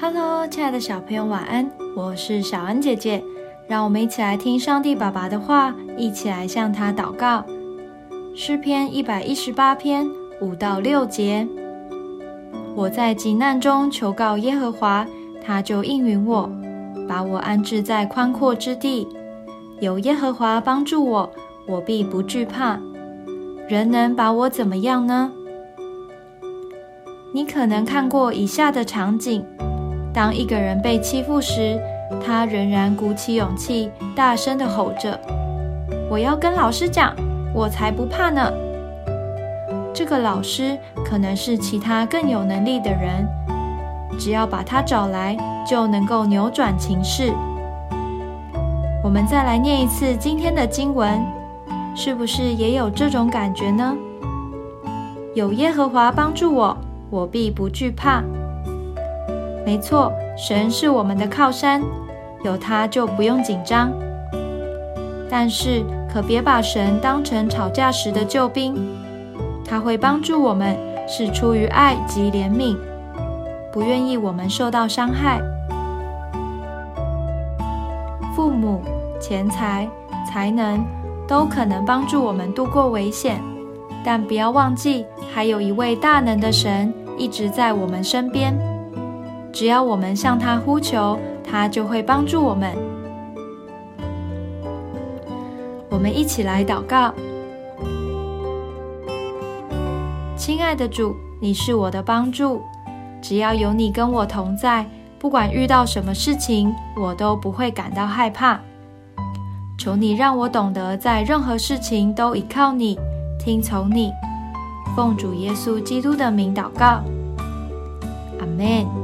Hello，亲爱的小朋友，晚安！我是小恩姐姐，让我们一起来听上帝爸爸的话，一起来向他祷告。诗篇一百一十八篇五到六节：我在急难中求告耶和华，他就应允我，把我安置在宽阔之地。有耶和华帮助我，我必不惧怕。人能把我怎么样呢？你可能看过以下的场景。当一个人被欺负时，他仍然鼓起勇气，大声地吼着：“我要跟老师讲，我才不怕呢！”这个老师可能是其他更有能力的人，只要把他找来，就能够扭转情势。我们再来念一次今天的经文，是不是也有这种感觉呢？有耶和华帮助我，我必不惧怕。没错，神是我们的靠山，有他就不用紧张。但是可别把神当成吵架时的救兵，他会帮助我们，是出于爱及怜悯，不愿意我们受到伤害。父母、钱财、才能都可能帮助我们度过危险，但不要忘记，还有一位大能的神一直在我们身边。只要我们向他呼求，他就会帮助我们。我们一起来祷告：亲爱的主，你是我的帮助，只要有你跟我同在，不管遇到什么事情，我都不会感到害怕。求你让我懂得在任何事情都依靠你，听从你。奉主耶稣基督的名祷告，阿门。